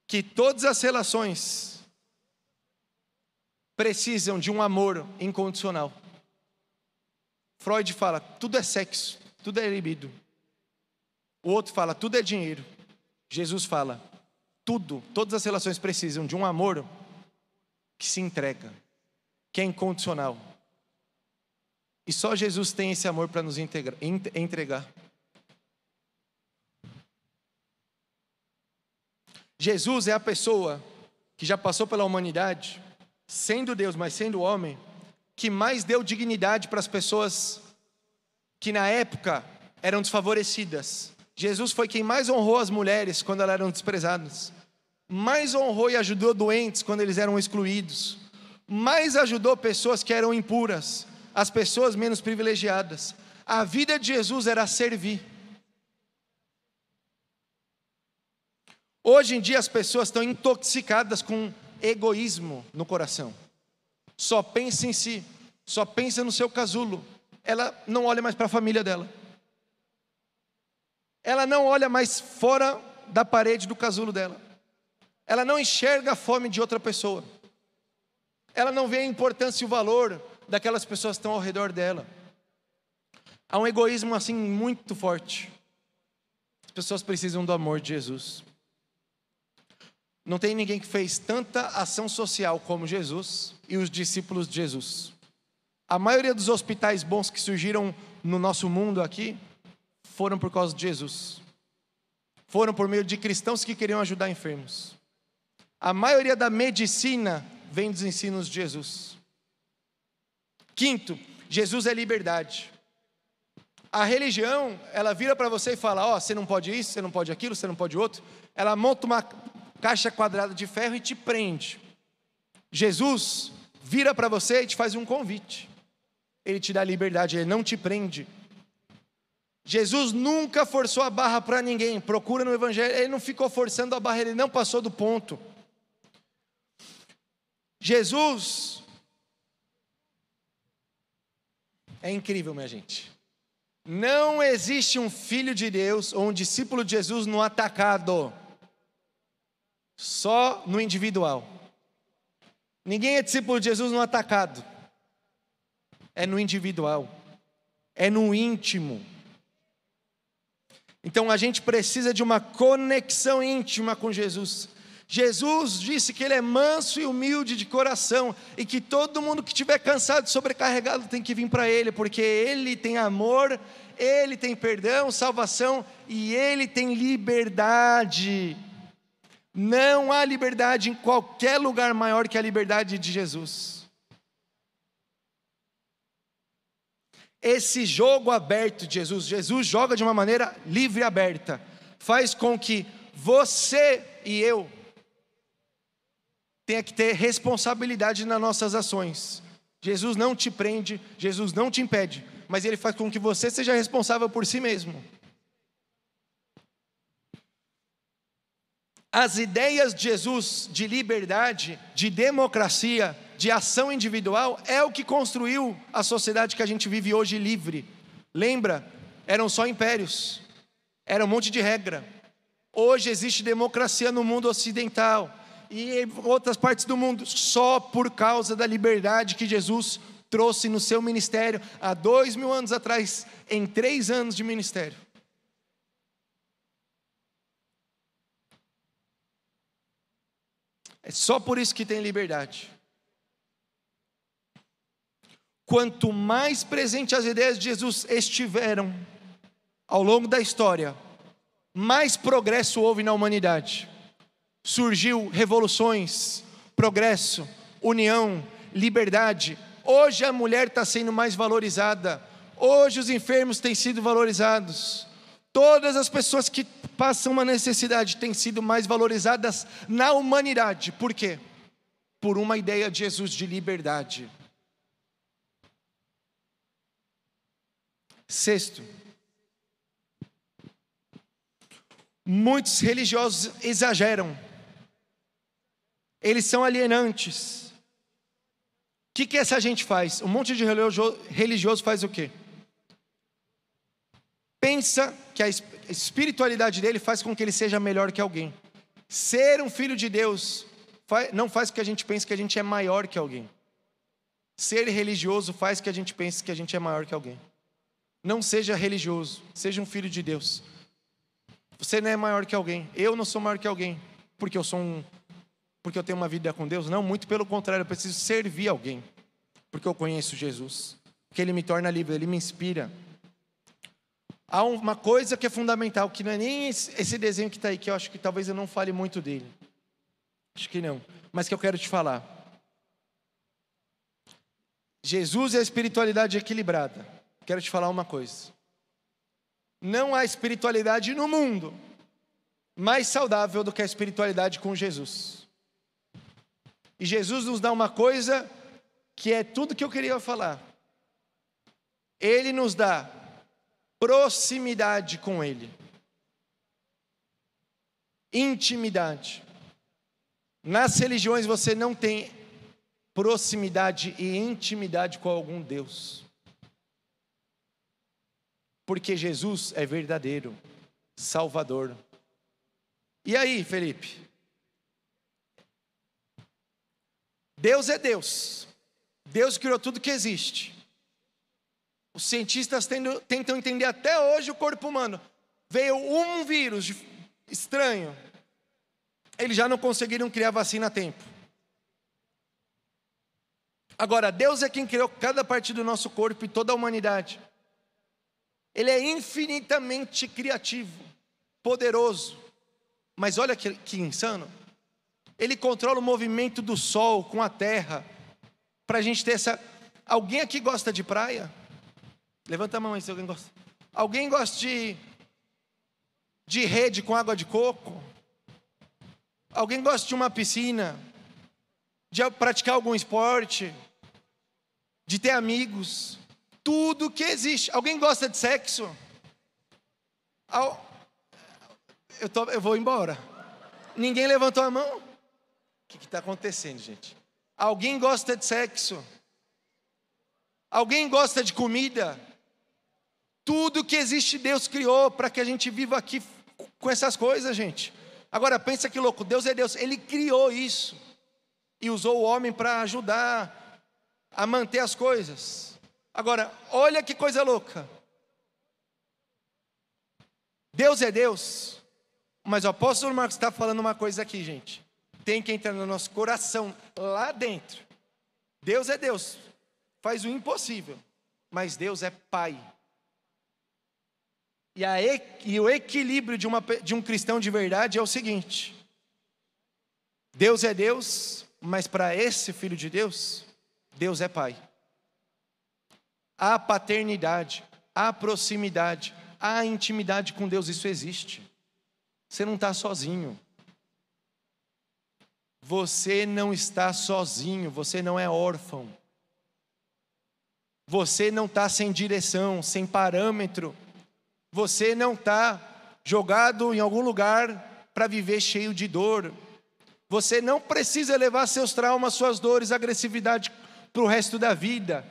que todas as relações precisam de um amor incondicional. Freud fala, tudo é sexo, tudo é libido. O outro fala, tudo é dinheiro. Jesus fala, tudo, todas as relações precisam de um amor que se entrega, que é incondicional. E só Jesus tem esse amor para nos entregar. Jesus é a pessoa que já passou pela humanidade, sendo Deus, mas sendo homem, que mais deu dignidade para as pessoas que na época eram desfavorecidas. Jesus foi quem mais honrou as mulheres quando elas eram desprezadas, mais honrou e ajudou doentes quando eles eram excluídos, mais ajudou pessoas que eram impuras, as pessoas menos privilegiadas. A vida de Jesus era servir. Hoje em dia as pessoas estão intoxicadas com egoísmo no coração. Só pensa em si, só pensa no seu casulo. Ela não olha mais para a família dela. Ela não olha mais fora da parede do casulo dela. Ela não enxerga a fome de outra pessoa. Ela não vê a importância e o valor daquelas pessoas que estão ao redor dela. Há um egoísmo assim muito forte. As pessoas precisam do amor de Jesus. Não tem ninguém que fez tanta ação social como Jesus e os discípulos de Jesus. A maioria dos hospitais bons que surgiram no nosso mundo aqui foram por causa de Jesus. Foram por meio de cristãos que queriam ajudar enfermos. A maioria da medicina vem dos ensinos de Jesus. Quinto, Jesus é liberdade. A religião, ela vira para você e fala: Ó, oh, você não pode isso, você não pode aquilo, você não pode outro. Ela monta uma caixa quadrada de ferro e te prende. Jesus vira para você e te faz um convite. Ele te dá liberdade, ele não te prende. Jesus nunca forçou a barra para ninguém. Procura no Evangelho, ele não ficou forçando a barra, ele não passou do ponto. Jesus é incrível, minha gente. Não existe um filho de Deus ou um discípulo de Jesus no atacado só no individual. Ninguém é discípulo de Jesus no atacado. É no individual. É no íntimo. Então a gente precisa de uma conexão íntima com Jesus. Jesus disse que ele é manso e humilde de coração e que todo mundo que estiver cansado e sobrecarregado tem que vir para ele, porque ele tem amor, ele tem perdão, salvação e ele tem liberdade. Não há liberdade em qualquer lugar maior que a liberdade de Jesus. Esse jogo aberto de Jesus, Jesus joga de uma maneira livre e aberta, faz com que você e eu tenha que ter responsabilidade nas nossas ações. Jesus não te prende, Jesus não te impede, mas ele faz com que você seja responsável por si mesmo. As ideias de Jesus de liberdade, de democracia, de ação individual é o que construiu a sociedade que a gente vive hoje livre. Lembra? Eram só impérios, era um monte de regra. Hoje existe democracia no mundo ocidental e em outras partes do mundo, só por causa da liberdade que Jesus trouxe no seu ministério há dois mil anos atrás, em três anos de ministério. É só por isso que tem liberdade. Quanto mais presente as ideias de Jesus estiveram ao longo da história, mais progresso houve na humanidade. Surgiu revoluções, progresso, união, liberdade. Hoje a mulher está sendo mais valorizada. Hoje os enfermos têm sido valorizados. Todas as pessoas que passam uma necessidade têm sido mais valorizadas na humanidade. Por quê? Por uma ideia de Jesus de liberdade. Sexto, muitos religiosos exageram, eles são alienantes. O que, que essa gente faz? Um monte de religioso faz o quê? Pensa que a espiritualidade dele faz com que ele seja melhor que alguém. Ser um filho de Deus não faz com que a gente pense que a gente é maior que alguém. Ser religioso faz que a gente pense que a gente é maior que alguém. Não seja religioso, seja um filho de Deus. Você não é maior que alguém. Eu não sou maior que alguém, porque eu sou um porque eu tenho uma vida com Deus. Não, muito pelo contrário, eu preciso servir alguém. Porque eu conheço Jesus. Porque ele me torna livre, ele me inspira. Há uma coisa que é fundamental, que não é nem esse desenho que está aí, que eu acho que talvez eu não fale muito dele. Acho que não. Mas que eu quero te falar. Jesus e a espiritualidade equilibrada quero te falar uma coisa. Não há espiritualidade no mundo mais saudável do que a espiritualidade com Jesus. E Jesus nos dá uma coisa que é tudo que eu queria falar. Ele nos dá proximidade com Ele, intimidade. Nas religiões você não tem proximidade e intimidade com algum Deus porque Jesus é verdadeiro, Salvador. E aí, Felipe? Deus é Deus. Deus criou tudo que existe. Os cientistas tentam entender até hoje o corpo humano. Veio um vírus estranho. Eles já não conseguiram criar vacina a tempo. Agora, Deus é quem criou cada parte do nosso corpo e toda a humanidade. Ele é infinitamente criativo, poderoso. Mas olha que, que insano. Ele controla o movimento do sol com a terra. Para a gente ter essa. Alguém aqui gosta de praia? Levanta a mão aí se alguém gosta. Alguém gosta de, de rede com água de coco? Alguém gosta de uma piscina? De praticar algum esporte? De ter amigos? tudo que existe. Alguém gosta de sexo? Eu, tô, eu vou embora. Ninguém levantou a mão? O que está acontecendo, gente? Alguém gosta de sexo? Alguém gosta de comida? Tudo que existe, Deus criou para que a gente viva aqui com essas coisas, gente. Agora pensa que louco, Deus é Deus, Ele criou isso e usou o homem para ajudar a manter as coisas. Agora, olha que coisa louca. Deus é Deus, mas o apóstolo Marcos está falando uma coisa aqui, gente. Tem que entrar no nosso coração, lá dentro. Deus é Deus, faz o impossível, mas Deus é Pai. E, a, e o equilíbrio de, uma, de um cristão de verdade é o seguinte: Deus é Deus, mas para esse filho de Deus, Deus é Pai há paternidade, há proximidade, há intimidade com Deus, isso existe. Você não está sozinho. Você não está sozinho, você não é órfão. Você não está sem direção, sem parâmetro. Você não está jogado em algum lugar para viver cheio de dor. Você não precisa levar seus traumas, suas dores, agressividade para o resto da vida.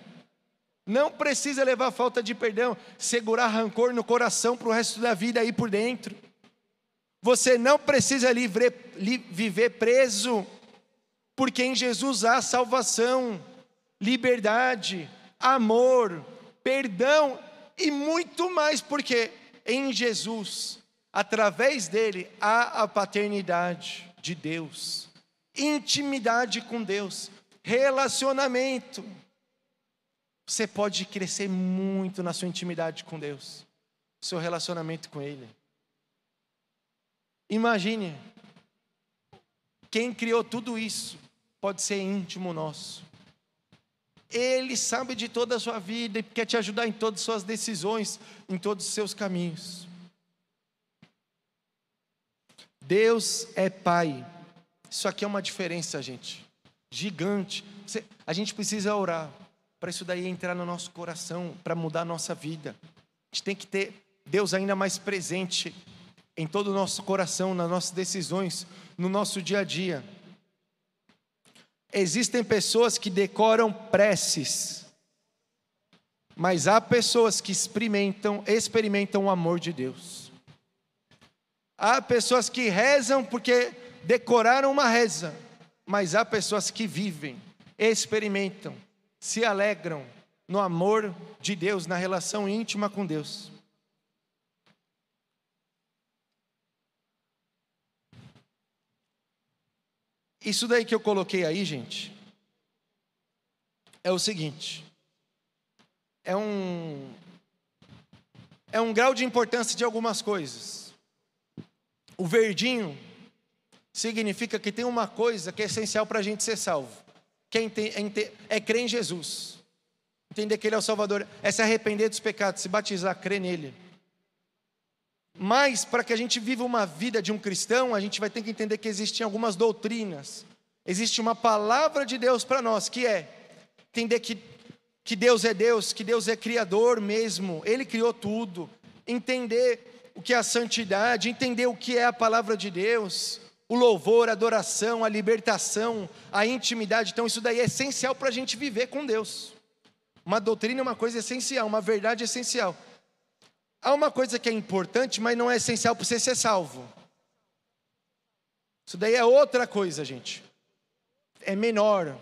Não precisa levar falta de perdão, segurar rancor no coração para o resto da vida aí por dentro. Você não precisa viver preso, porque em Jesus há salvação, liberdade, amor, perdão e muito mais, porque em Jesus, através dele, há a paternidade de Deus, intimidade com Deus, relacionamento. Você pode crescer muito na sua intimidade com Deus, seu relacionamento com Ele. Imagine, quem criou tudo isso pode ser íntimo nosso. Ele sabe de toda a sua vida e quer te ajudar em todas as suas decisões, em todos os seus caminhos. Deus é Pai. Isso aqui é uma diferença, gente, gigante. a gente precisa orar para isso daí entrar no nosso coração, para mudar a nossa vida. A gente tem que ter Deus ainda mais presente em todo o nosso coração, nas nossas decisões, no nosso dia a dia. Existem pessoas que decoram preces, mas há pessoas que experimentam, experimentam o amor de Deus. Há pessoas que rezam porque decoraram uma reza, mas há pessoas que vivem, experimentam, se alegram no amor de Deus, na relação íntima com Deus. Isso daí que eu coloquei aí, gente, é o seguinte: é um é um grau de importância de algumas coisas. O verdinho significa que tem uma coisa que é essencial para a gente ser salvo, que é, é crer em Jesus, entender que Ele é o Salvador, é se arrepender dos pecados, se batizar, crer nele. Mas para que a gente viva uma vida de um cristão, a gente vai ter que entender que existem algumas doutrinas. Existe uma palavra de Deus para nós, que é entender que, que Deus é Deus, que Deus é criador mesmo, Ele criou tudo. Entender o que é a santidade, entender o que é a palavra de Deus, o louvor, a adoração, a libertação, a intimidade. Então, isso daí é essencial para a gente viver com Deus. Uma doutrina é uma coisa essencial, uma verdade essencial. Há uma coisa que é importante, mas não é essencial para você ser salvo. Isso daí é outra coisa, gente. É menor.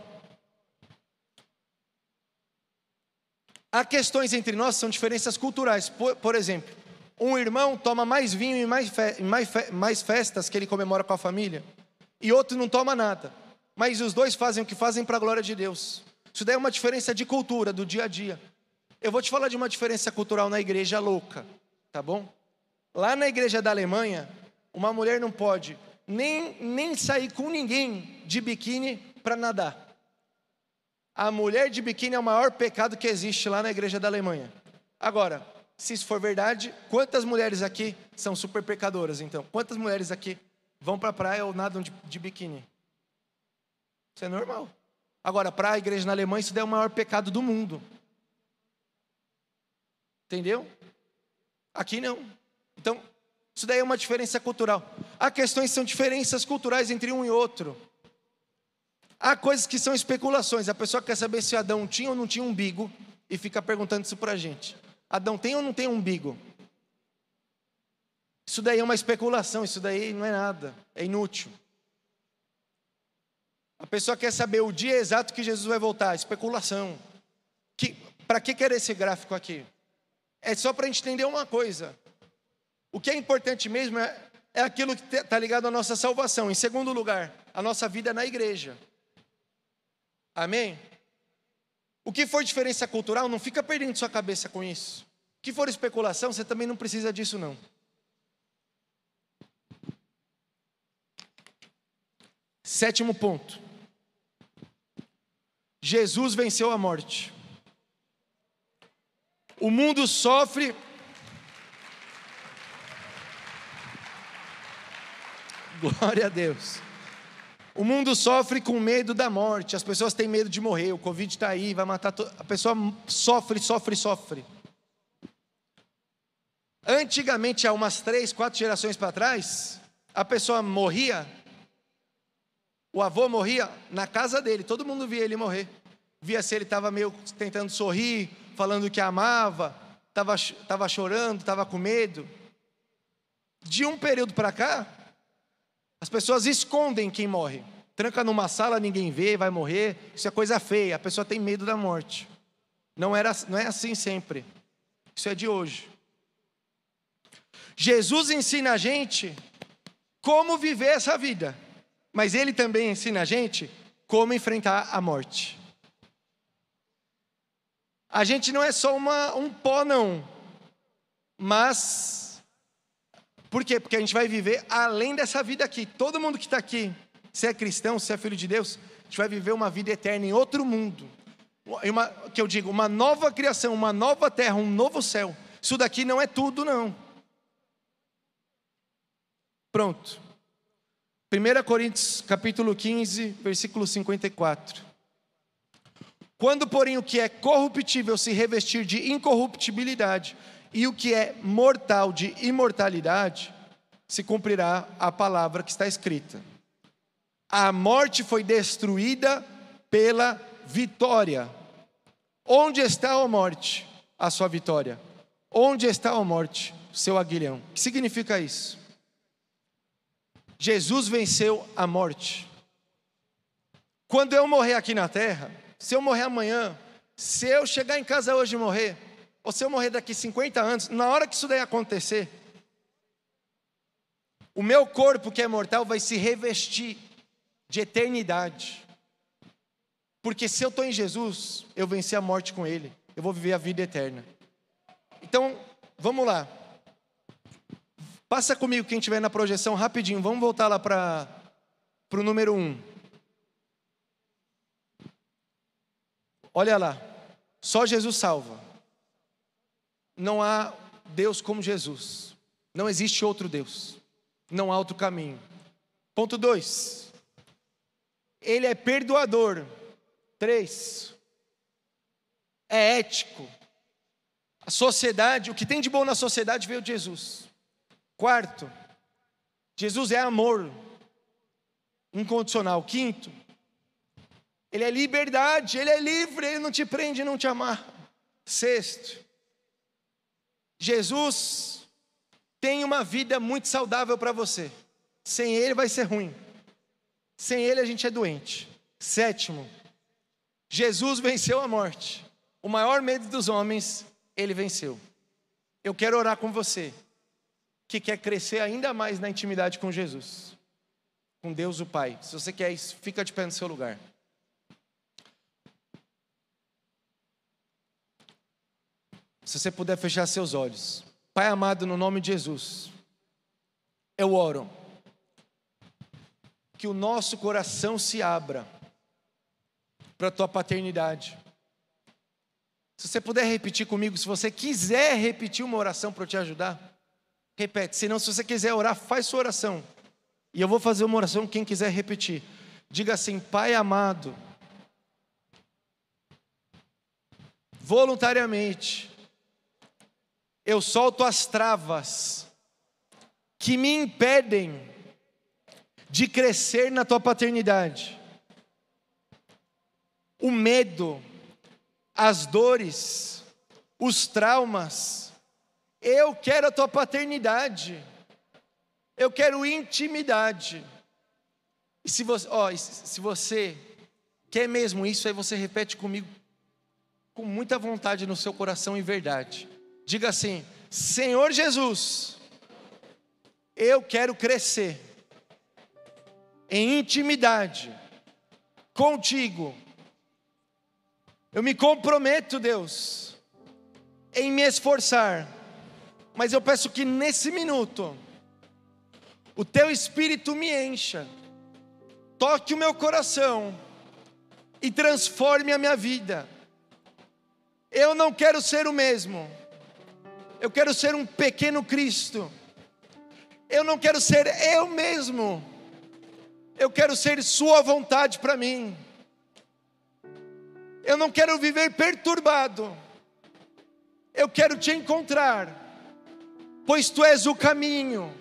Há questões entre nós, são diferenças culturais. Por, por exemplo, um irmão toma mais vinho e mais, fe, mais, fe, mais festas que ele comemora com a família, e outro não toma nada. Mas os dois fazem o que fazem para a glória de Deus. Isso daí é uma diferença de cultura, do dia a dia. Eu vou te falar de uma diferença cultural na igreja louca, tá bom? Lá na igreja da Alemanha, uma mulher não pode nem, nem sair com ninguém de biquíni para nadar. A mulher de biquíni é o maior pecado que existe lá na igreja da Alemanha. Agora, se isso for verdade, quantas mulheres aqui são super pecadoras então? Quantas mulheres aqui vão para a praia ou nadam de, de biquíni? Isso é normal. Agora, para a igreja na Alemanha, isso é o maior pecado do mundo. Entendeu? Aqui não. Então, isso daí é uma diferença cultural. Há questões que são diferenças culturais entre um e outro. Há coisas que são especulações. A pessoa quer saber se Adão tinha ou não tinha umbigo e fica perguntando isso para a gente. Adão tem ou não tem umbigo? Isso daí é uma especulação, isso daí não é nada, é inútil. A pessoa quer saber o dia exato que Jesus vai voltar, especulação. Que, para que quer esse gráfico aqui? É só para a gente entender uma coisa. O que é importante mesmo é, é aquilo que está ligado à nossa salvação. Em segundo lugar, a nossa vida na igreja. Amém? O que for diferença cultural, não fica perdendo sua cabeça com isso. O que for especulação, você também não precisa disso, não. Sétimo ponto. Jesus venceu a morte. O mundo sofre. Glória a Deus. O mundo sofre com medo da morte, as pessoas têm medo de morrer, o Covid está aí, vai matar. To... A pessoa sofre, sofre, sofre. Antigamente, há umas três, quatro gerações para trás, a pessoa morria, o avô morria na casa dele, todo mundo via ele morrer. Via se ele estava meio tentando sorrir, falando que amava, estava tava chorando, estava com medo. De um período para cá, as pessoas escondem quem morre. Tranca numa sala, ninguém vê, vai morrer. Isso é coisa feia, a pessoa tem medo da morte. Não, era, não é assim sempre. Isso é de hoje. Jesus ensina a gente como viver essa vida, mas ele também ensina a gente como enfrentar a morte. A gente não é só uma, um pó, não, mas. Por quê? Porque a gente vai viver além dessa vida aqui. Todo mundo que está aqui, se é cristão, se é filho de Deus, a gente vai viver uma vida eterna em outro mundo. Uma, que eu digo, uma nova criação, uma nova terra, um novo céu. Isso daqui não é tudo, não. Pronto. 1 Coríntios capítulo 15, versículo 54. Quando, porém, o que é corruptível se revestir de incorruptibilidade, e o que é mortal de imortalidade, se cumprirá a palavra que está escrita. A morte foi destruída pela vitória. Onde está a morte? A sua vitória. Onde está a morte? Seu aguilhão. O que significa isso? Jesus venceu a morte. Quando eu morrer aqui na terra, se eu morrer amanhã, se eu chegar em casa hoje e morrer, ou se eu morrer daqui 50 anos, na hora que isso daí acontecer, o meu corpo que é mortal vai se revestir de eternidade. Porque se eu estou em Jesus, eu venci a morte com Ele, eu vou viver a vida eterna. Então, vamos lá. Passa comigo quem estiver na projeção rapidinho. Vamos voltar lá para o número 1. Um. Olha lá. Só Jesus salva. Não há Deus como Jesus. Não existe outro Deus. Não há outro caminho. Ponto 2. Ele é perdoador. 3. É ético. A sociedade, o que tem de bom na sociedade veio de Jesus. Quarto, Jesus é amor incondicional. Quinto, ele é liberdade, ele é livre, ele não te prende, não te amarra. Sexto, Jesus tem uma vida muito saudável para você. Sem ele vai ser ruim. Sem ele a gente é doente. Sétimo, Jesus venceu a morte. O maior medo dos homens, ele venceu. Eu quero orar com você que quer crescer ainda mais na intimidade com Jesus, com Deus o Pai. Se você quer isso, fica de pé no seu lugar. Se você puder fechar seus olhos. Pai amado, no nome de Jesus, eu oro que o nosso coração se abra para a tua paternidade. Se você puder repetir comigo, se você quiser repetir uma oração para eu te ajudar. Repete. Senão, se você quiser orar, faz sua oração. E eu vou fazer uma oração, quem quiser repetir. Diga assim: Pai amado, voluntariamente, eu solto as travas que me impedem de crescer na tua paternidade. O medo, as dores, os traumas, eu quero a tua paternidade. Eu quero intimidade. E se você, ó, se você quer mesmo isso, aí você repete comigo com muita vontade no seu coração e verdade. Diga assim: Senhor Jesus, eu quero crescer em intimidade contigo. Eu me comprometo, Deus, em me esforçar mas eu peço que nesse minuto, o teu espírito me encha, toque o meu coração e transforme a minha vida. Eu não quero ser o mesmo, eu quero ser um pequeno Cristo, eu não quero ser eu mesmo, eu quero ser Sua vontade para mim. Eu não quero viver perturbado, eu quero te encontrar pois tu és o caminho,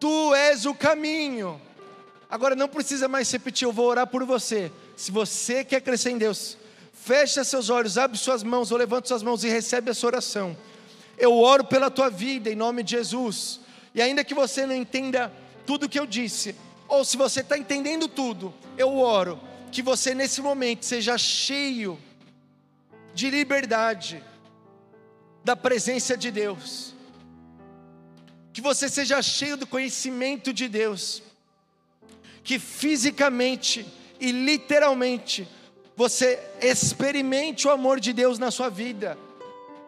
Tu és o caminho. Agora não precisa mais repetir, eu vou orar por você. Se você quer crescer em Deus, fecha seus olhos, abre suas mãos ou levanta suas mãos e recebe essa oração. Eu oro pela tua vida em nome de Jesus. E ainda que você não entenda tudo que eu disse, ou se você está entendendo tudo, eu oro que você nesse momento seja cheio de liberdade, da presença de Deus, que você seja cheio do conhecimento de Deus, que fisicamente e literalmente você experimente o amor de Deus na sua vida.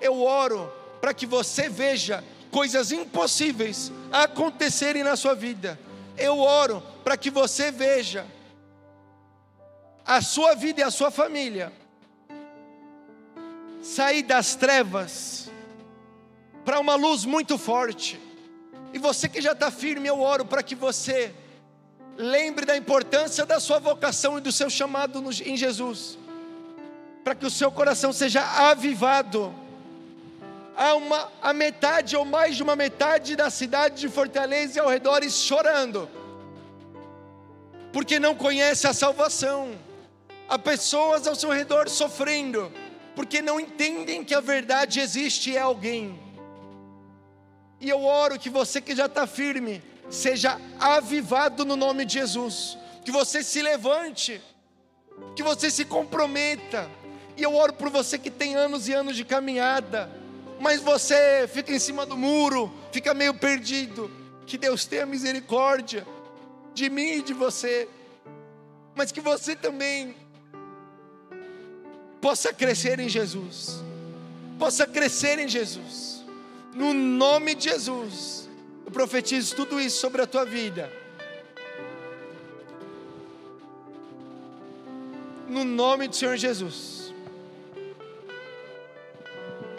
Eu oro para que você veja coisas impossíveis acontecerem na sua vida. Eu oro para que você veja a sua vida e a sua família sair das trevas para uma luz muito forte. E você que já está firme, eu oro para que você lembre da importância da sua vocação e do seu chamado em Jesus, para que o seu coração seja avivado. Há uma, a metade ou mais de uma metade da cidade de Fortaleza e ao redor chorando, porque não conhece a salvação. Há pessoas ao seu redor sofrendo, porque não entendem que a verdade existe e é alguém. E eu oro que você que já está firme, seja avivado no nome de Jesus, que você se levante, que você se comprometa. E eu oro por você que tem anos e anos de caminhada, mas você fica em cima do muro, fica meio perdido. Que Deus tenha misericórdia de mim e de você, mas que você também possa crescer em Jesus, possa crescer em Jesus, no nome de Jesus. Eu profetizo tudo isso sobre a tua vida. No nome do Senhor Jesus.